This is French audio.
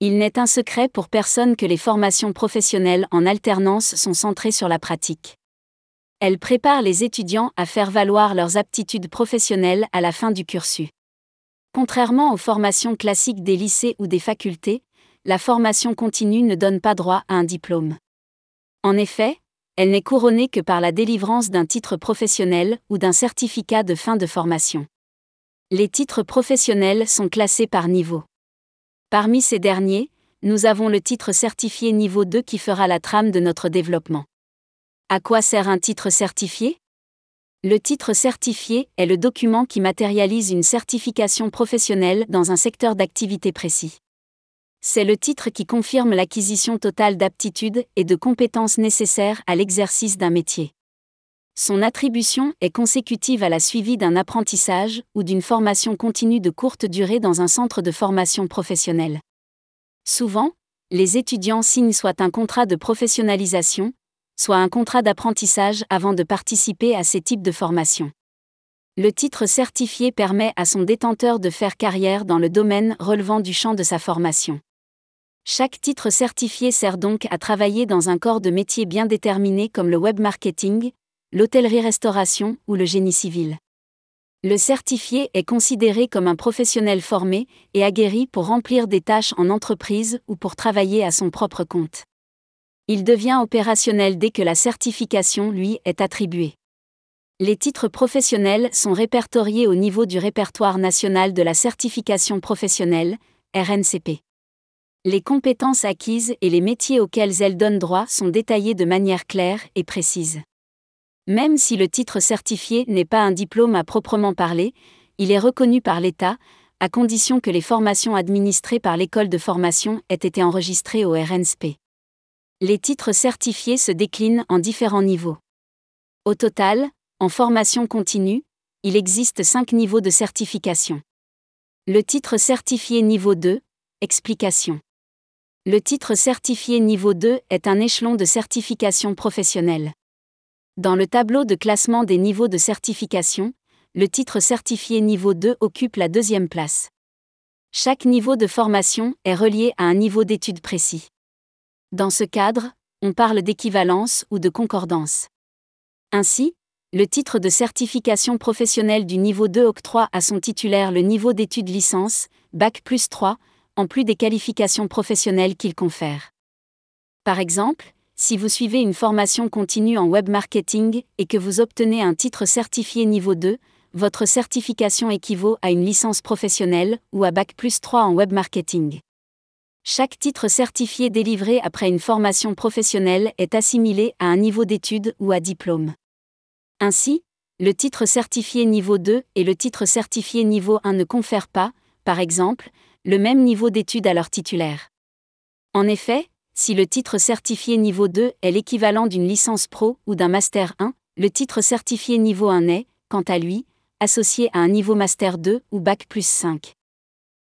Il n'est un secret pour personne que les formations professionnelles en alternance sont centrées sur la pratique. Elles préparent les étudiants à faire valoir leurs aptitudes professionnelles à la fin du cursus. Contrairement aux formations classiques des lycées ou des facultés, la formation continue ne donne pas droit à un diplôme. En effet, elle n'est couronnée que par la délivrance d'un titre professionnel ou d'un certificat de fin de formation. Les titres professionnels sont classés par niveau. Parmi ces derniers, nous avons le titre certifié niveau 2 qui fera la trame de notre développement. À quoi sert un titre certifié? Le titre certifié est le document qui matérialise une certification professionnelle dans un secteur d'activité précis. C'est le titre qui confirme l'acquisition totale d'aptitudes et de compétences nécessaires à l'exercice d'un métier. Son attribution est consécutive à la suivi d'un apprentissage ou d'une formation continue de courte durée dans un centre de formation professionnelle. Souvent, les étudiants signent soit un contrat de professionnalisation, soit un contrat d'apprentissage avant de participer à ces types de formations. Le titre certifié permet à son détenteur de faire carrière dans le domaine relevant du champ de sa formation. Chaque titre certifié sert donc à travailler dans un corps de métier bien déterminé comme le web marketing, l'hôtellerie-restauration ou le génie civil. Le certifié est considéré comme un professionnel formé et aguerri pour remplir des tâches en entreprise ou pour travailler à son propre compte. Il devient opérationnel dès que la certification lui est attribuée. Les titres professionnels sont répertoriés au niveau du répertoire national de la certification professionnelle, RNCP les compétences acquises et les métiers auxquels elles donnent droit sont détaillés de manière claire et précise. Même si le titre certifié n'est pas un diplôme à proprement parler, il est reconnu par l'État, à condition que les formations administrées par l'école de formation aient été enregistrées au RNSP. Les titres certifiés se déclinent en différents niveaux. Au total, en formation continue, il existe cinq niveaux de certification. Le titre certifié niveau 2, explication. Le titre certifié niveau 2 est un échelon de certification professionnelle. Dans le tableau de classement des niveaux de certification, le titre certifié niveau 2 occupe la deuxième place. Chaque niveau de formation est relié à un niveau d'études précis. Dans ce cadre, on parle d'équivalence ou de concordance. Ainsi, le titre de certification professionnelle du niveau 2 octroie à son titulaire le niveau d'études licence, Bac plus 3, en plus des qualifications professionnelles qu'il confère. Par exemple, si vous suivez une formation continue en web marketing et que vous obtenez un titre certifié niveau 2, votre certification équivaut à une licence professionnelle ou à Bac plus 3 en web marketing. Chaque titre certifié délivré après une formation professionnelle est assimilé à un niveau d'études ou à diplôme. Ainsi, le titre certifié niveau 2 et le titre certifié niveau 1 ne confèrent pas, par exemple, le même niveau d'études à leur titulaire. En effet, si le titre certifié niveau 2 est l'équivalent d'une licence pro ou d'un master 1, le titre certifié niveau 1 est, quant à lui, associé à un niveau master 2 ou bac plus 5.